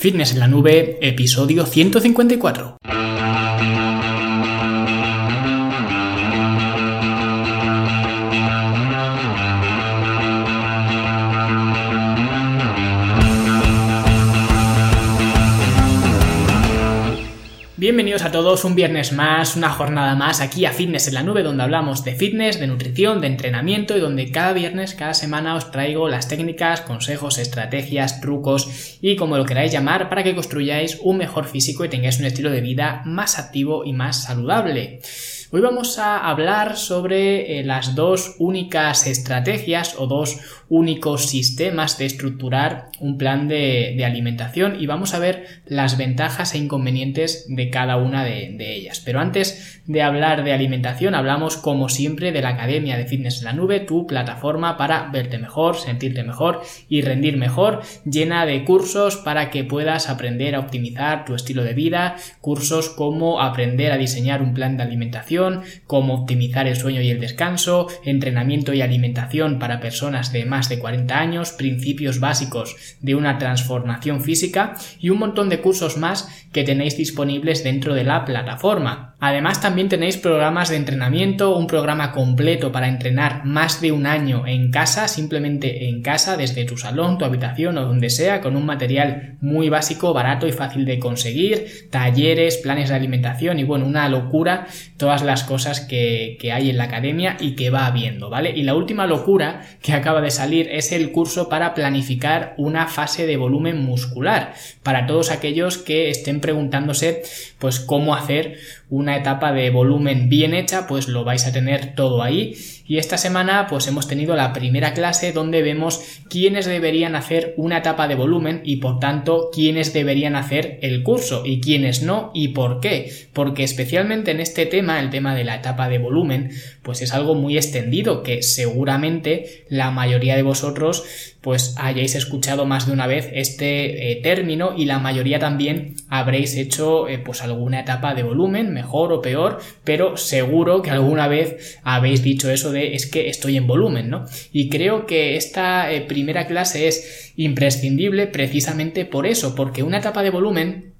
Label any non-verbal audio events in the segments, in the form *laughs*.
Fitness en la nube, episodio 154. A todos un viernes más, una jornada más aquí a Fitness en la Nube donde hablamos de fitness, de nutrición, de entrenamiento y donde cada viernes, cada semana os traigo las técnicas, consejos, estrategias, trucos y como lo queráis llamar para que construyáis un mejor físico y tengáis un estilo de vida más activo y más saludable. Hoy vamos a hablar sobre eh, las dos únicas estrategias o dos únicos sistemas de estructurar un plan de, alimentación y vamos a ver las ventajas e inconvenientes de cada una de, de, ellas. Pero antes de hablar de alimentación, hablamos como siempre de la Academia de Fitness en la Nube, tu plataforma para verte mejor, sentirte mejor y rendir mejor, llena de cursos para que puedas aprender a optimizar tu estilo de vida, cursos como aprender a diseñar un plan de alimentación, cómo optimizar el sueño y el descanso, entrenamiento y alimentación para personas de más de 40 años, principios básicos de una transformación física y un montón de cursos más que tenéis disponibles dentro de la plataforma. Además también tenéis programas de entrenamiento, un programa completo para entrenar más de un año en casa, simplemente en casa, desde tu salón, tu habitación o donde sea, con un material muy básico, barato y fácil de conseguir, talleres, planes de alimentación y bueno, una locura todas las cosas que, hay en la academia y que va habiendo, ¿vale? Y la última locura que acaba de salir es el curso para planificar una fase de volumen muscular, para todos aquellos que estén preguntándose pues cómo hacer una etapa de volumen bien hecha, pues lo vais a tener todo ahí. Y esta semana pues hemos tenido la primera clase donde vemos quiénes deberían hacer una etapa de volumen y por tanto quiénes deberían hacer el curso y quiénes no y por qué. Porque especialmente en este tema, el tema de la etapa de volumen, pues es algo muy extendido que seguramente la mayoría de vosotros pues hayáis escuchado más de una vez este eh, término y la mayoría también habréis hecho eh, pues alguna etapa de volumen, mejor o peor, pero seguro que alguna vez habéis dicho eso es que estoy en volumen, ¿no? Y creo que esta eh, primera clase es imprescindible precisamente por eso, porque una etapa de volumen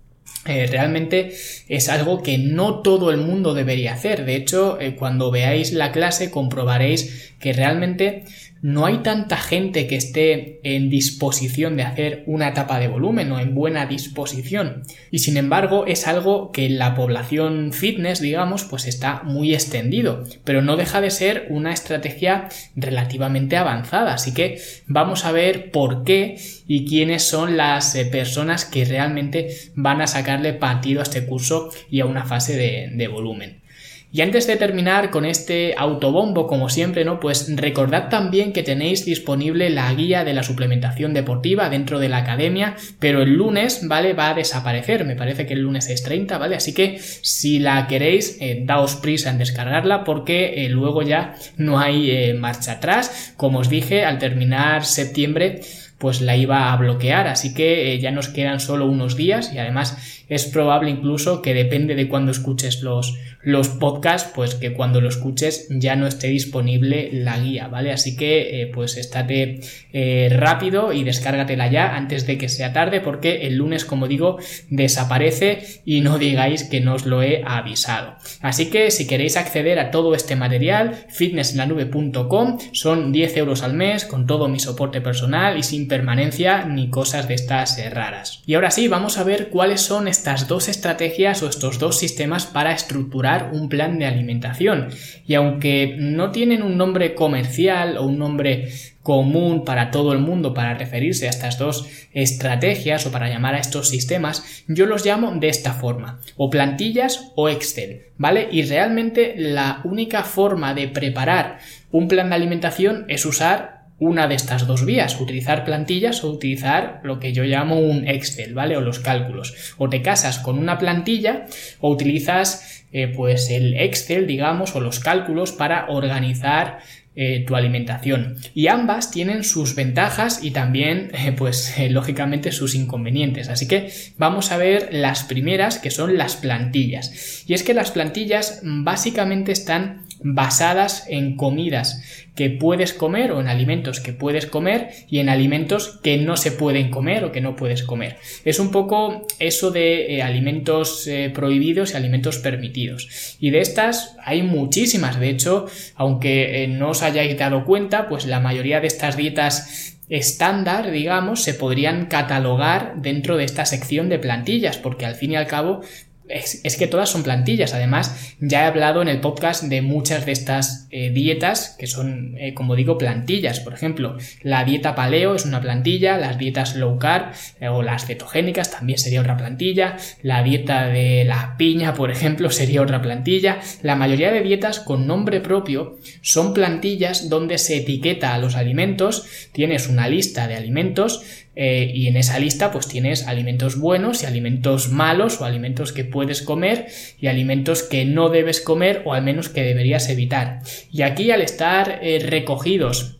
realmente es algo que no todo el mundo debería hacer. De hecho, cuando veáis la clase comprobaréis que realmente no hay tanta gente que esté en disposición de hacer una etapa de volumen o en buena disposición. Y sin embargo es algo que en la población fitness, digamos, pues está muy extendido, pero no deja de ser una estrategia relativamente avanzada. Así que vamos a ver por qué y quiénes son las eh, personas que realmente van a sacarle partido a este curso y a una fase de, de volumen. Y antes de terminar con este autobombo, como siempre, ¿no? Pues recordad también que tenéis disponible la guía de la suplementación deportiva dentro de la academia, pero el lunes, ¿vale? Va a desaparecer. Me parece que el lunes es 30, ¿vale? Así que si la queréis, eh, daos prisa en descargarla porque eh, luego ya no hay eh, marcha atrás. Como os dije, al terminar septiembre, pues la iba a bloquear, así que ya nos quedan solo unos días y además es probable incluso que depende de cuando escuches los, los podcasts, pues que cuando lo escuches ya no esté disponible la guía, ¿vale? Así que eh, pues estate eh, rápido y descárgatela ya antes de que sea tarde porque el lunes, como digo, desaparece y no digáis que no os lo he avisado. Así que si queréis acceder a todo este material, fitnesslanube.com son 10 euros al mes con todo mi soporte personal y sin permanencia ni cosas de estas eh, raras. Y ahora sí, vamos a ver cuáles son estas dos estrategias o estos dos sistemas para estructurar un plan de alimentación. Y aunque no tienen un nombre comercial o un nombre común para todo el mundo para referirse a estas dos estrategias o para llamar a estos sistemas, yo los llamo de esta forma, o plantillas o Excel, ¿vale? Y realmente la única forma de preparar un plan de alimentación es usar una de estas dos vías, utilizar plantillas o utilizar lo que yo llamo un Excel, ¿vale? O los cálculos. O te casas con una plantilla o utilizas eh, pues el Excel, digamos, o los cálculos para organizar eh, tu alimentación. Y ambas tienen sus ventajas y también, eh, pues, lógicamente sus inconvenientes. Así que vamos a ver las primeras, que son las plantillas. Y es que las plantillas básicamente están basadas en comidas que puedes comer o en alimentos que puedes comer y en alimentos que no se pueden comer o que no puedes comer. Es un poco eso de eh, alimentos eh, prohibidos y alimentos permitidos. Y de estas hay muchísimas. De hecho, aunque eh, no os hayáis dado cuenta, pues la mayoría de estas dietas estándar, digamos, se podrían catalogar dentro de esta sección de plantillas, porque al fin y al cabo es, que todas son plantillas. Además, ya he hablado en el podcast de muchas de estas eh, dietas que son, eh, como digo, plantillas. Por ejemplo, la dieta paleo es una plantilla, las dietas low carb eh, o las cetogénicas también sería otra plantilla, la dieta de la piña, por ejemplo, *laughs* sería otra plantilla. La mayoría de dietas con nombre propio son plantillas donde se etiqueta a los alimentos, tienes una lista de alimentos eh, y en esa lista pues tienes alimentos buenos y alimentos malos o alimentos que puedes comer y alimentos que no debes comer o al menos que deberías evitar. Y aquí al estar eh, recogidos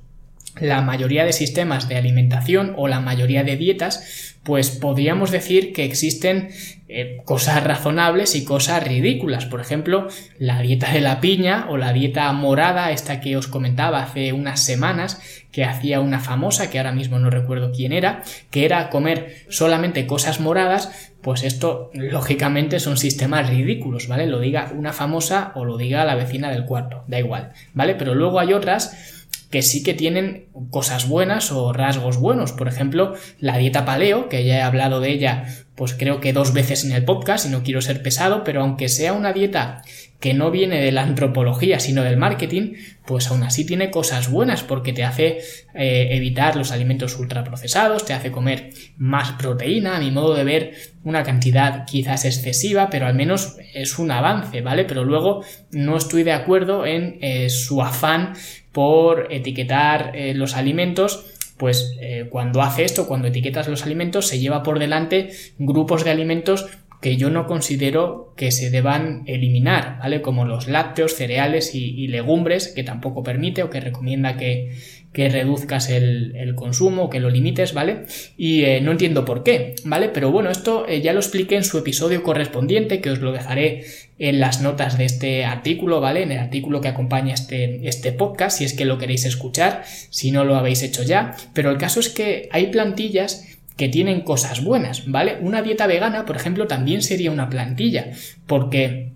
la mayoría de sistemas de alimentación o la mayoría de dietas, pues podríamos decir que existen eh, cosas razonables y cosas ridículas. Por ejemplo, la dieta de la piña o la dieta morada, esta que os comentaba hace unas semanas, que hacía una famosa, que ahora mismo no recuerdo quién era, que era comer solamente cosas moradas, pues esto lógicamente son sistemas ridículos, ¿vale? Lo diga una famosa o lo diga la vecina del cuarto, da igual, ¿vale? Pero luego hay otras que sí que tienen cosas buenas o rasgos buenos. Por ejemplo, la dieta paleo, que ya he hablado de ella, pues creo que dos veces en el podcast y no quiero ser pesado, pero aunque sea una dieta que no viene de la antropología sino del marketing, pues aún así tiene cosas buenas porque te hace eh, evitar los alimentos ultraprocesados, te hace comer más proteína, a mi modo de ver una cantidad quizás excesiva, pero al menos es un avance, ¿vale? Pero luego no estoy de acuerdo en eh, su afán por etiquetar eh, los alimentos pues cuando hace esto, cuando etiquetas los alimentos, se lleva por delante grupos de alimentos que yo no considero que se deban eliminar, ¿vale? Como los lácteos, cereales y, legumbres, que tampoco permite o que recomienda que, que reduzcas el, el, consumo, que lo limites, ¿vale? Y eh, no entiendo por qué, ¿vale? Pero bueno, esto eh, ya lo expliqué en su episodio correspondiente, que os lo dejaré en las notas de este artículo, ¿vale? En el artículo que acompaña este, este podcast, si es que lo queréis escuchar, si no lo habéis hecho ya. Pero el caso es que hay plantillas que tienen cosas buenas, ¿vale? Una dieta vegana, por ejemplo, también sería una plantilla, porque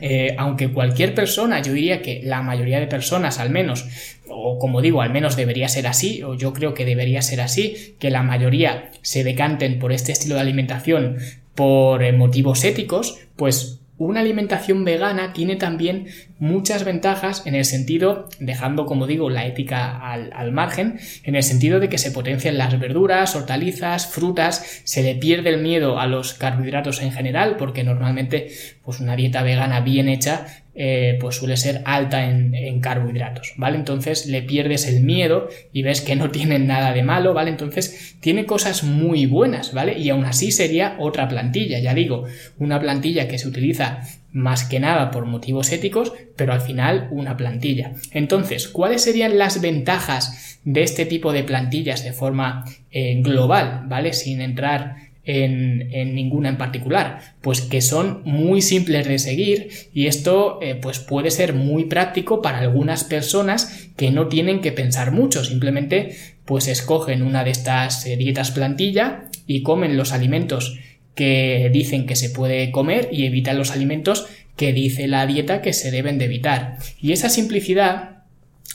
eh, aunque cualquier persona, yo diría que la mayoría de personas al menos, o como digo, al menos debería ser así, o yo creo que debería ser así, que la mayoría se decanten por este estilo de alimentación por eh, motivos éticos, pues una alimentación vegana tiene también muchas ventajas en el sentido, dejando como digo la ética al, margen, en el sentido de que se potencian las verduras, hortalizas, frutas, se le pierde el miedo a los carbohidratos en general, porque normalmente pues una dieta vegana bien hecha eh, pues suele ser alta en, carbohidratos, ¿vale? Entonces le pierdes el miedo y ves que no *laughs* tienen nada de malo, ¿vale? Entonces tiene cosas muy buenas, ¿vale? Y aún así sería otra plantilla, ya digo, una plantilla que se utiliza más que nada por motivos éticos, pero al final una plantilla. Entonces, ¿cuáles serían las ventajas de este tipo de plantillas de forma eh, global, ¿vale? Sin entrar en, ninguna en particular, pues que son muy simples de seguir y esto eh, pues puede ser muy práctico para algunas personas que no tienen que pensar mucho, simplemente pues escogen una de estas eh, dietas plantilla y comen los alimentos que dicen que se puede comer y evitan los alimentos que dice la dieta que se deben de evitar. Y esa simplicidad,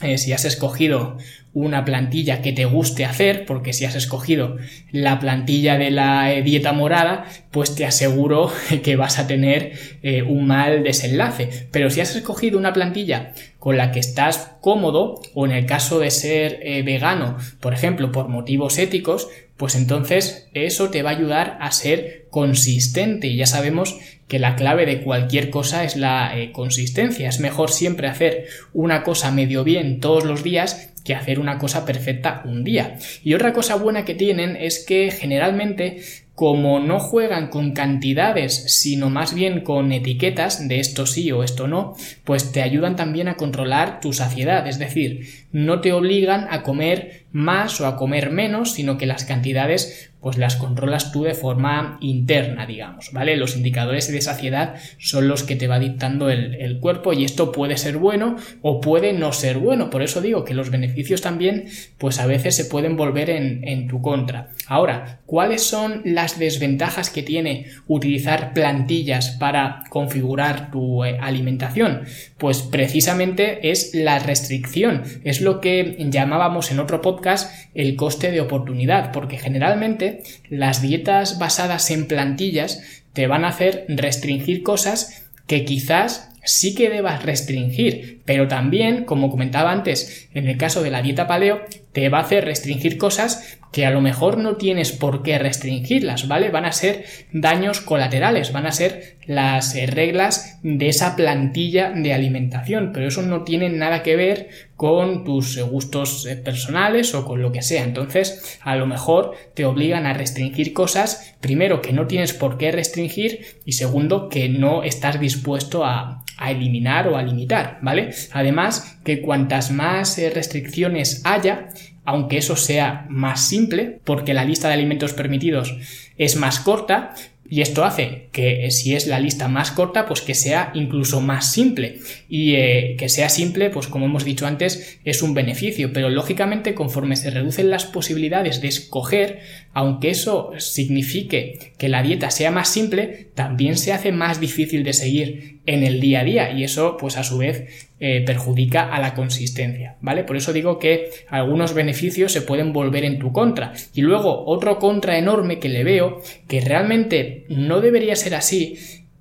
eh, si has escogido una plantilla que te guste hacer, porque si has escogido la plantilla de la eh, dieta morada, pues te aseguro *laughs* que vas a tener eh, un mal desenlace. Pero si has escogido una plantilla con la que estás cómodo, o en el caso de ser vegano, por ejemplo, por motivos éticos, pues entonces eso te va a ayudar a ser consistente. Y ya sabemos que la clave de cualquier cosa es la consistencia. Es mejor siempre hacer una cosa medio bien todos los días que hacer una cosa perfecta un día. Y otra cosa buena que tienen es que generalmente como no juegan con cantidades, sino más bien con etiquetas de esto sí o esto no, pues te ayudan también a controlar tu saciedad, es decir, no te obligan a comer más o a comer menos, sino que las cantidades pues las controlas tú de forma interna, digamos, ¿vale? Los indicadores de saciedad son los que te va dictando el, cuerpo y esto puede ser bueno o puede no ser bueno. Por eso digo que los beneficios también, pues a veces se pueden volver en, en tu contra. Ahora, ¿cuáles son las desventajas que tiene utilizar plantillas para configurar tu eh, alimentación? Pues precisamente es la restricción, es lo que llamábamos en otro podcast el coste de oportunidad, porque generalmente las dietas basadas en plantillas te van a hacer restringir cosas que quizás sí que debas restringir, pero también, como comentaba antes, en el caso de la dieta paleo, te va a hacer restringir cosas que a lo mejor no tienes por qué restringirlas, ¿vale? Van a ser daños colaterales, van a ser las eh, reglas de esa plantilla de alimentación, pero eso no tiene nada que ver con tus eh, gustos eh, personales o con lo que sea. Entonces, a lo mejor te obligan a restringir cosas, primero, que no tienes por qué restringir y segundo, que no estás dispuesto a, a eliminar o a limitar, ¿vale? Además, que cuantas más restricciones haya, aunque eso sea más simple, porque la lista de alimentos permitidos es más corta, y esto hace que si es la lista más corta, pues que sea incluso más simple. Y eh, que sea simple, pues como hemos dicho antes, es un beneficio. Pero lógicamente, conforme se reducen las posibilidades de escoger, aunque eso signifique que la dieta sea más simple, también se hace más difícil de seguir en el día a día. Y eso, pues a su vez, eh, perjudica a la consistencia, ¿vale? Por eso digo que algunos beneficios se pueden volver en tu contra. Y luego otro contra enorme que le veo, que realmente no debería ser así,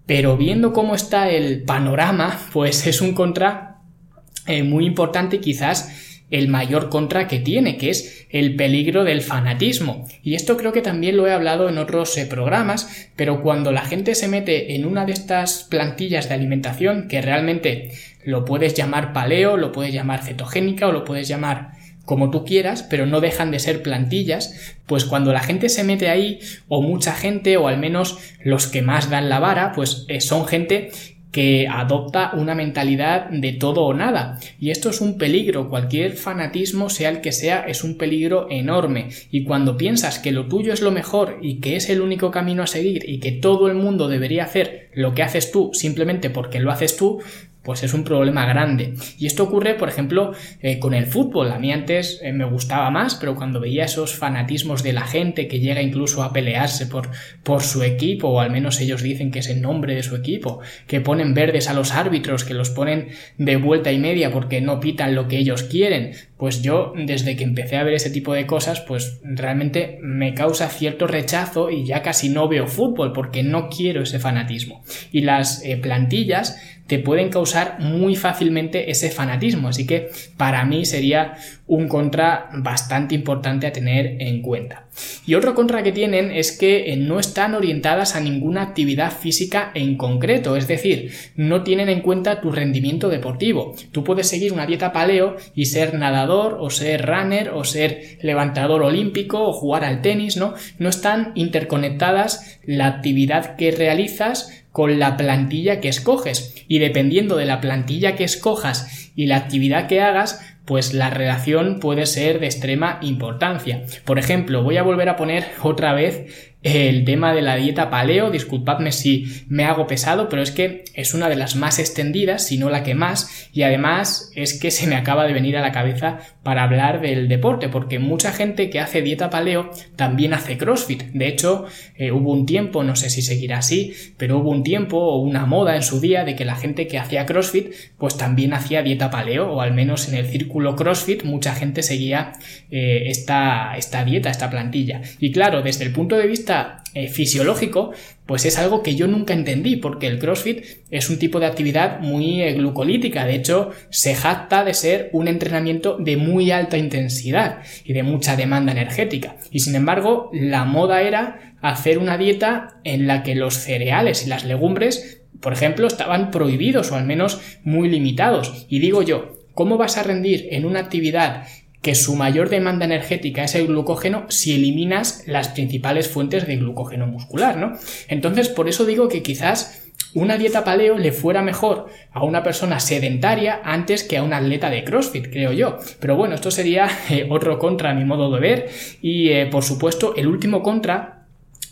pero viendo cómo está el panorama, *laughs* pues es un contra eh, muy importante quizás el mayor contra que tiene, que es el peligro del fanatismo. Y esto creo que también lo he hablado en otros eh, programas, pero cuando la gente se mete en una de estas plantillas de alimentación, que realmente lo puedes llamar paleo, lo puedes llamar cetogénica o lo puedes llamar como tú quieras, pero no dejan de ser plantillas, pues cuando la gente se mete ahí, o mucha gente, o al menos los que más dan la vara, pues eh, son gente que adopta una mentalidad de todo o nada. Y esto es un peligro, cualquier fanatismo, sea el que sea, es un peligro enorme. Y cuando piensas que lo tuyo es lo mejor y que es el único camino a seguir y que todo el mundo debería hacer lo que haces tú simplemente porque lo haces tú, pues es un problema grande. Y esto ocurre, por ejemplo, eh, con el fútbol. A mí antes eh, me gustaba más, pero cuando veía esos fanatismos de la gente que llega incluso a pelearse por, por su equipo, o al menos ellos dicen que es el nombre de su equipo, que ponen verdes a los árbitros, que los ponen de vuelta y media porque no pitan lo que ellos quieren, pues yo desde que empecé a ver ese tipo de cosas, pues realmente me causa cierto rechazo y ya casi no veo fútbol porque no quiero ese fanatismo. Y las eh, plantillas te pueden causar muy fácilmente ese fanatismo. Así que para mí sería un contra bastante importante a tener en cuenta. Y otro contra que tienen es que eh, no están orientadas a ninguna actividad física en concreto, es decir, no tienen en cuenta tu rendimiento deportivo. Tú puedes seguir una dieta paleo y ser nadador o ser runner o ser levantador olímpico o jugar al tenis, ¿no? No están interconectadas la actividad que realizas con la plantilla que escoges. Y dependiendo de la plantilla que escojas y la actividad que hagas, pues la relación puede ser de extrema importancia. Por ejemplo, voy a volver a poner otra vez el tema de la dieta paleo, disculpadme si me hago pesado, pero es que es una de las más extendidas, si no la que más, y además es que se me acaba de venir a la cabeza para hablar del deporte, porque mucha gente que hace dieta paleo también hace CrossFit. De hecho, eh, hubo un tiempo, no sé si seguirá así, pero hubo un tiempo o una moda en su día de que la gente que hacía CrossFit, pues también hacía dieta paleo, o al menos en el círculo CrossFit mucha gente seguía eh, esta, esta dieta, esta plantilla. Y claro, desde el punto de vista eh, fisiológico, pues es algo que yo nunca entendí, porque el CrossFit es un tipo de actividad muy eh, glucolítica, de hecho se jacta de ser un entrenamiento de muy alta intensidad y de mucha demanda energética. Y sin embargo, la moda era hacer una dieta en la que los cereales y las legumbres, por ejemplo, estaban prohibidos o al menos muy limitados. Y digo yo, ¿cómo vas a rendir en una actividad que su mayor demanda energética es el glucógeno si eliminas las principales fuentes de glucógeno muscular, ¿no? Entonces, por eso digo que quizás una dieta paleo le fuera mejor a una persona sedentaria antes que a un atleta de CrossFit, creo yo. Pero bueno, esto sería eh, otro contra a mi modo de ver. Y eh, por supuesto, el último contra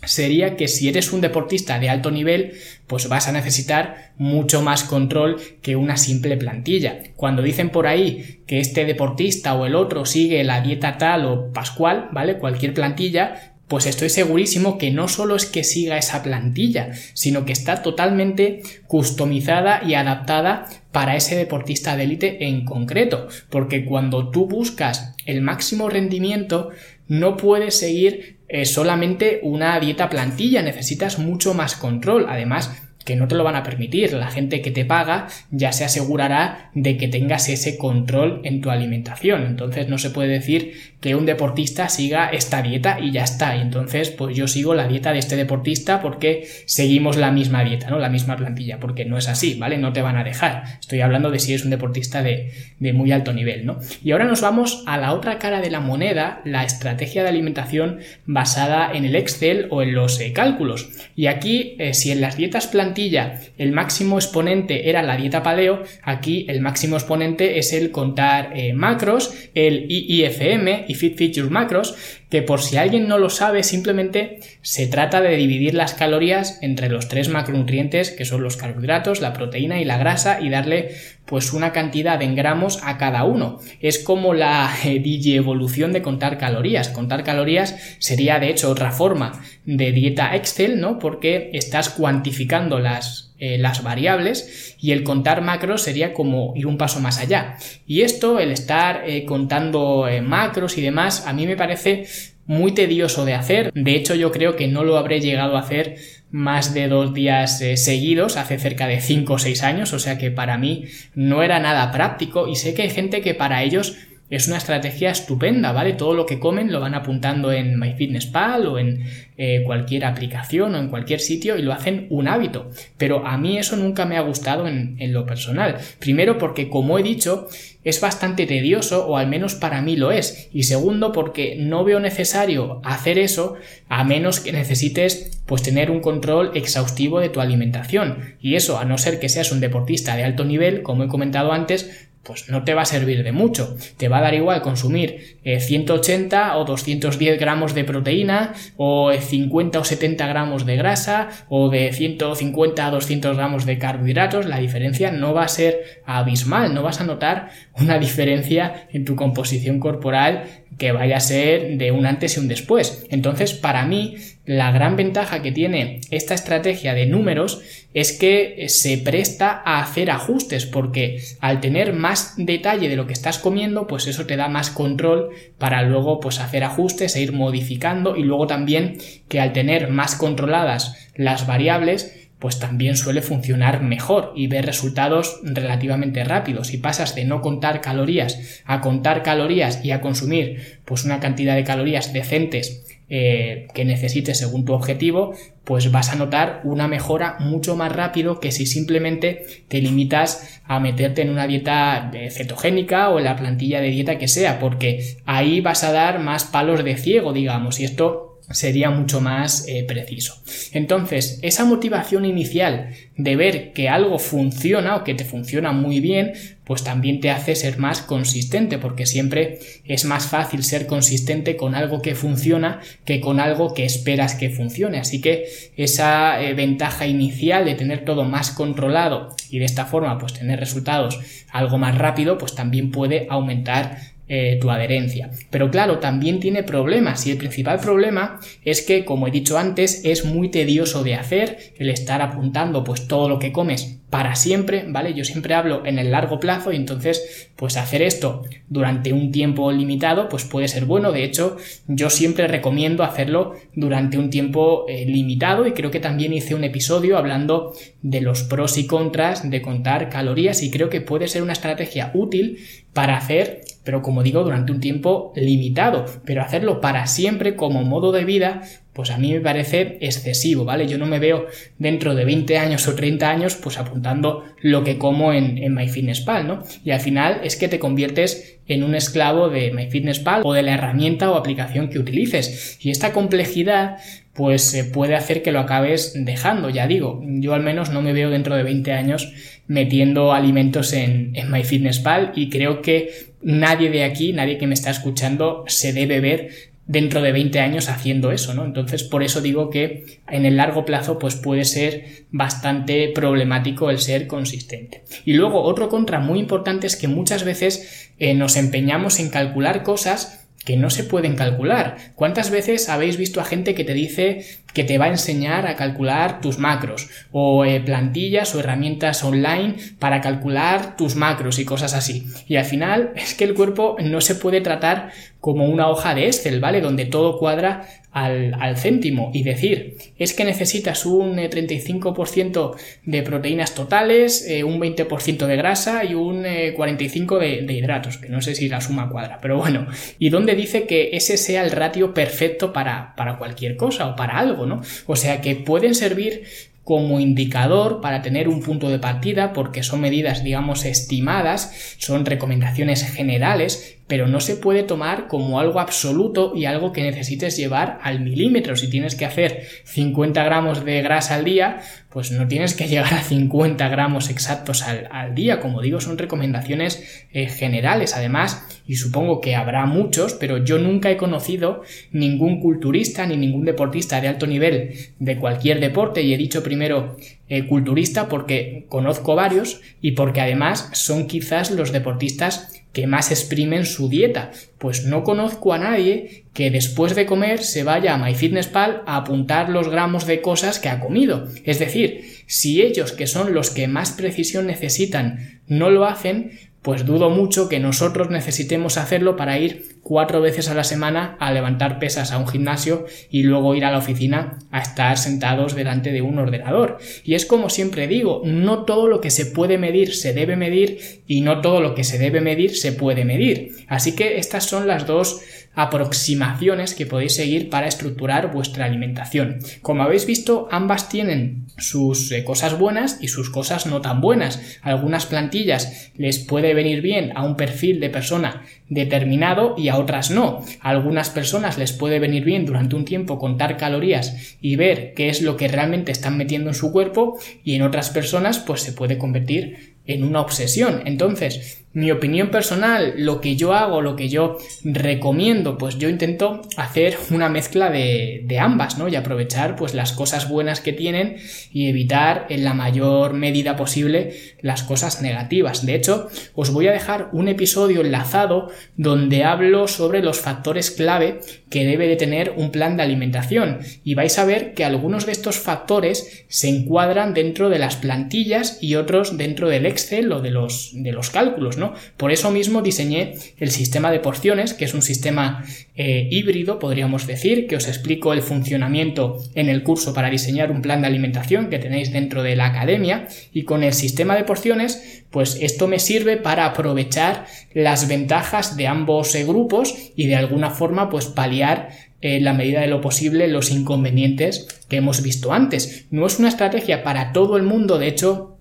sería que si eres un deportista de alto nivel, pues vas a necesitar mucho más control que una simple plantilla. Cuando dicen por ahí que este deportista o el otro sigue la dieta tal o pascual, ¿vale? Cualquier plantilla, pues estoy segurísimo que no solo es que siga esa plantilla, sino que está totalmente customizada y adaptada para ese deportista de élite en concreto, porque cuando tú buscas el máximo rendimiento, no puedes seguir eh, solamente una dieta plantilla, necesitas mucho más control. Además, que no te lo van a permitir. La gente que te paga ya se asegurará de que tengas ese control en tu alimentación. Entonces no se puede decir que un deportista siga esta dieta y ya está. Y entonces pues yo sigo la dieta de este deportista porque seguimos la misma dieta, ¿no? La misma plantilla, porque no es así, ¿vale? No te van a dejar. Estoy hablando de si eres un deportista de, muy alto nivel, ¿no? Y ahora nos vamos a la otra cara de la moneda, la estrategia de alimentación basada en el Excel o en los eh, cálculos. Y aquí, eh, si en las dietas plantilla el máximo exponente era la dieta paleo, aquí el máximo exponente es el contar eh, macros, el IIFM y Fit Features Macros, que por si alguien no lo sabe, simplemente se trata de dividir las calorías entre los tres macronutrientes que son los carbohidratos, la proteína y la grasa y darle pues una cantidad en gramos a cada uno. Es como la *laughs* eh, evolución de contar calorías. Contar calorías sería de hecho otra forma de dieta Excel, ¿no? Porque estás cuantificando las, eh, las variables y el contar macros sería como ir un paso más allá. Y esto, el estar eh, contando macros y demás, a mí me parece muy tedioso de hacer. De hecho, yo creo que no lo habré llegado a hacer más de dos días eh, seguidos hace cerca de cinco o seis años, o sea que para mí no era nada práctico y sé que hay gente que para ellos es una estrategia estupenda, ¿vale? Todo lo que comen lo van apuntando en MyFitnessPal o en eh, cualquier aplicación o en cualquier sitio y lo hacen un hábito. Pero a mí eso nunca me ha gustado en, en lo personal. Primero porque, como he dicho, es bastante tedioso o al menos para mí lo es. Y segundo porque no veo necesario hacer eso a menos que necesites pues tener un control exhaustivo de tu alimentación. Y eso, a no ser que seas un deportista de alto nivel, como he comentado antes, pues no te va a servir de mucho. Te va a dar igual consumir 180 eh, o 210 gramos de proteína o 50 o 70 gramos de grasa o de 150 a 200 gramos de carbohidratos. La diferencia no va a ser abismal, no vas a notar una diferencia en tu composición corporal que vaya a ser de un antes y un después. Entonces, para mí, la gran ventaja que tiene esta estrategia de números es que se presta a hacer ajustes, porque al tener más detalle de lo que estás comiendo, pues eso te da más control para luego pues hacer ajustes e ir modificando y luego también que al tener más controladas las variables, pues también suele funcionar mejor y ver resultados relativamente rápidos. Si pasas de no contar calorías a contar calorías y a consumir pues una cantidad de calorías decentes eh, que necesites según tu objetivo, pues vas a notar una mejora mucho más rápido que si simplemente te limitas a meterte en una dieta cetogénica o en la plantilla de dieta que sea, porque ahí vas a dar más palos de ciego, digamos, y esto sería mucho más eh, preciso. Entonces, esa motivación inicial de ver que algo funciona o que te funciona muy bien, pues también te hace ser más consistente, porque siempre es más fácil ser consistente con algo que funciona que con algo que esperas que funcione. Así que esa eh, ventaja inicial de tener todo más controlado y de esta forma pues tener resultados algo más rápido, pues también puede aumentar eh, tu adherencia. Pero claro, también tiene problemas y el principal problema es que, como he dicho antes, es muy tedioso de hacer el estar apuntando pues todo lo que comes para siempre, ¿vale? Yo siempre hablo en el largo plazo y entonces pues hacer esto durante un tiempo limitado pues puede ser bueno. De hecho, yo siempre recomiendo hacerlo durante un tiempo eh, limitado y creo que también hice un episodio hablando de los pros y contras de contar calorías y creo que puede ser una estrategia útil para hacer pero como digo, durante un tiempo limitado, pero hacerlo para siempre como modo de vida, pues a mí me parece excesivo, ¿vale? Yo no me veo dentro de 20 años o 30 años pues apuntando lo que como en, MyFitnessPal, ¿no? Y al final es que te conviertes en un esclavo de MyFitnessPal o de la herramienta o aplicación que utilices. Y esta complejidad pues se puede hacer que lo acabes dejando, ya digo, yo al menos no me veo dentro de 20 años metiendo alimentos en, en MyFitnessPal y creo que nadie de aquí, nadie que me está escuchando se debe ver dentro de 20 años haciendo eso, ¿no? Entonces, por eso digo que en el largo plazo, pues puede ser bastante problemático el ser consistente. Y luego, otro contra muy importante es que muchas veces eh, nos empeñamos en calcular cosas que no se pueden calcular. ¿Cuántas veces habéis visto a gente que te dice que te va a enseñar a calcular tus macros o eh, plantillas o herramientas online para calcular tus macros y cosas así? Y al final *laughs* es que el cuerpo no se puede tratar como una hoja de Excel, ¿vale? Donde todo cuadra al, céntimo y decir, es que necesitas un 35% eh, de proteínas totales, eh, un 20% de grasa y un 45% de, hidratos, que no sé si la suma cuadra, pero bueno, y donde dice que ese sea el ratio perfecto para, para cualquier cosa o para algo, ¿no? O sea que pueden servir como indicador para tener un punto de partida porque son medidas digamos estimadas, son recomendaciones generales, pero no se puede tomar como algo absoluto y algo que necesites llevar al milímetro. Si tienes que hacer 50 gramos de grasa al día, pues no tienes que *laughs* llegar a 50 gramos exactos al, día. Como digo, son recomendaciones eh, generales además y supongo que habrá muchos, pero yo nunca he conocido ningún culturista ni ningún deportista de alto nivel de cualquier deporte y he dicho primero eh, culturista porque conozco varios y porque además son quizás los deportistas que más exprimen su dieta. Pues no conozco a nadie que después de comer se vaya a MyFitnessPal a apuntar los gramos de cosas que ha comido. Es decir, si ellos, que son los que más precisión necesitan, no lo hacen, pues dudo mucho que nosotros necesitemos hacerlo para ir cuatro veces a la semana a levantar pesas a un gimnasio y luego ir a la oficina a estar sentados delante de un ordenador. Y es como siempre digo, no todo lo que se puede medir se debe medir y no todo lo que se debe medir se puede medir. Así que estas son las dos aproximaciones que podéis seguir para estructurar vuestra alimentación. Como habéis visto, ambas tienen sus eh, cosas buenas y sus cosas no tan buenas. Algunas plantillas les puede venir bien a un perfil de persona determinado y a otras no. A algunas personas les puede venir bien durante un tiempo contar calorías y ver qué es lo que realmente están metiendo en su cuerpo y en otras personas pues se puede convertir en una obsesión. Entonces, mi opinión personal, lo que yo hago, lo que yo recomiendo, pues yo intento hacer una mezcla de, de, ambas, ¿no? Y aprovechar pues las cosas buenas que tienen y evitar en la mayor medida posible las cosas negativas. De hecho, os voy a dejar un episodio enlazado donde hablo sobre los factores clave que debe de tener un plan de alimentación y vais a ver que algunos de estos factores se encuadran dentro de las plantillas y otros dentro del Excel o de los, de los cálculos, ¿no? Por eso mismo diseñé el sistema de porciones, que es un sistema eh, híbrido, podríamos decir, que os explico el funcionamiento en el curso para diseñar un plan de alimentación que tenéis dentro de la academia y con el sistema de porciones, pues esto me sirve para aprovechar las ventajas de ambos eh, grupos y de alguna forma pues paliar en la medida de lo posible los inconvenientes que hemos visto antes. No es una estrategia para todo el mundo, de hecho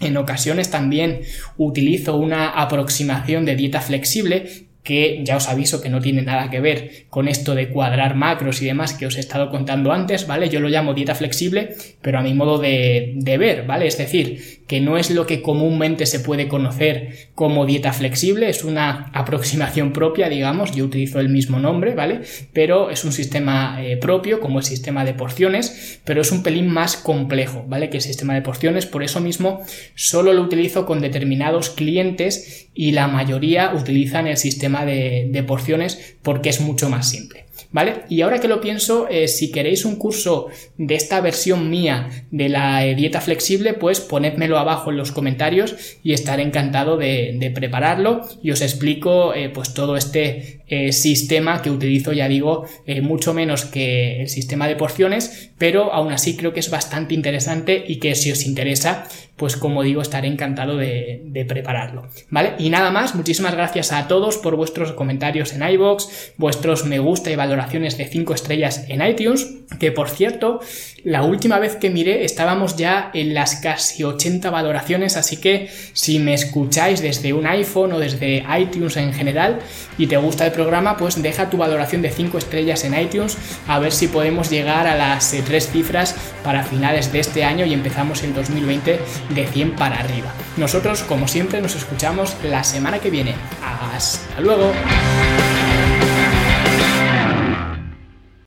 en ocasiones también utilizo una aproximación de dieta flexible que ya os aviso que no tiene nada que ver con esto de cuadrar macros y demás que os he estado contando antes, ¿vale? Yo lo llamo dieta flexible, pero a mi modo de, ver, ¿vale? Es decir, que no es lo que comúnmente se puede conocer como dieta flexible, es una aproximación propia, digamos, yo utilizo el mismo nombre, ¿vale? Pero es un sistema eh, propio, como el sistema de porciones, pero es un pelín más complejo, ¿vale? Que el sistema de porciones, por eso mismo solo lo utilizo con determinados clientes y la mayoría utilizan el sistema de, porciones porque es mucho más simple. ¿Vale? Y ahora que lo pienso, eh, si queréis un curso de esta versión mía de la eh, dieta flexible, pues ponedmelo abajo en los comentarios y estaré encantado de, prepararlo y os explico eh, pues todo este sistema que utilizo, ya digo, mucho menos que el sistema de porciones, pero aún así creo que es bastante interesante y que si os interesa, pues como digo, estaré encantado de, prepararlo. ¿Vale? Y nada más, muchísimas gracias a todos por vuestros comentarios en iBox, vuestros me gusta y valoraciones de 5 estrellas en iTunes, que por cierto, la última vez que miré estábamos ya en las casi 80 valoraciones, así que si me escucháis desde un iPhone o desde iTunes en general y te gusta el programa, pues deja tu valoración de 5 estrellas en iTunes a ver si podemos llegar a las 3 eh, cifras para finales de este año y empezamos el 2020 de 100 para arriba. Nosotros, como siempre, nos escuchamos la semana que viene. Hasta luego.